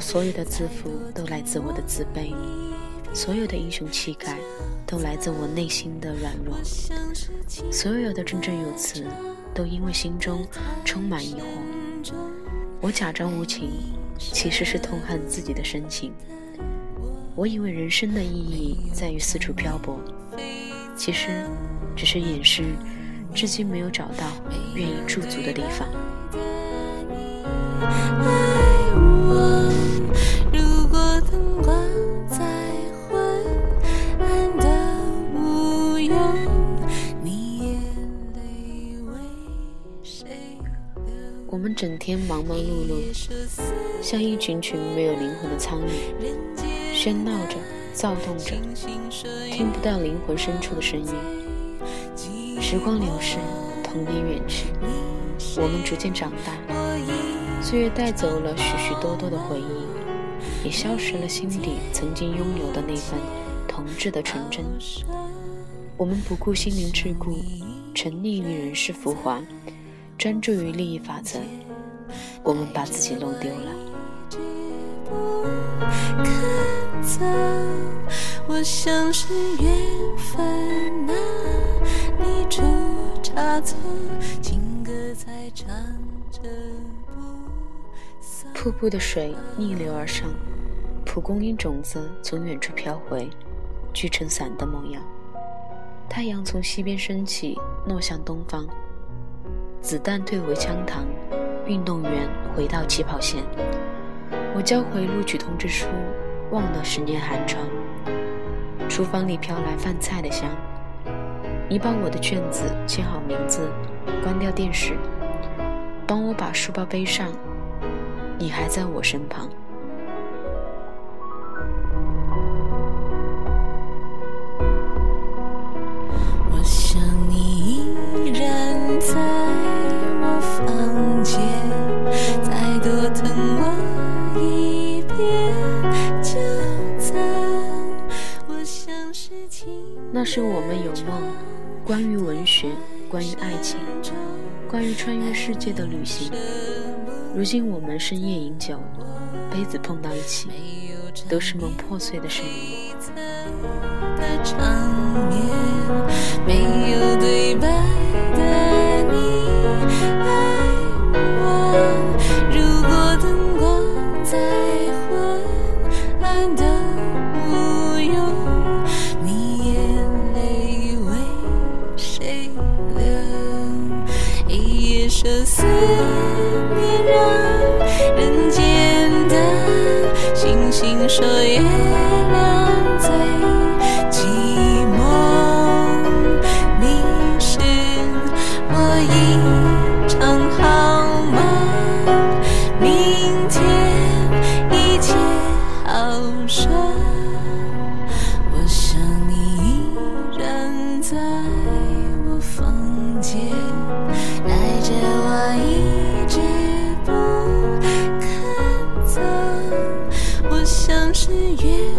所有的自负都来自我的自卑，所有的英雄气概都来自我内心的软弱，所有的振振有词都因为心中充满疑惑。我假装无情，其实是痛恨自己的深情。我以为人生的意义在于四处漂泊，其实只是掩饰至今没有找到愿意驻足的地方。我我们整天忙忙碌碌，像一群群没有灵魂的苍蝇，喧闹着，躁动着，听不到灵魂深处的声音。时光流逝，童年远去，我们逐渐长大，岁月带走了许许多多的回忆，也消失了心底曾经拥有的那份童稚的纯真。我们不顾心灵桎梏，沉溺于人世浮华。专注于利益法则，我们把自己弄丢了。瀑布的水逆流而上，蒲公英种子从远处飘回，聚成伞的模样。太阳从西边升起，落向东方。子弹退回枪膛，运动员回到起跑线。我交回录取通知书，忘了十年寒窗。厨房里飘来饭菜的香。你把我的卷子签好名字，关掉电视，帮我把书包背上。你还在我身旁。那时我们有梦，关于文学，关于爱情，关于穿越世界的旅行。如今我们深夜饮酒，杯子碰到一起，都是梦破碎的声音。没有对白带着我一直不肯走我像是月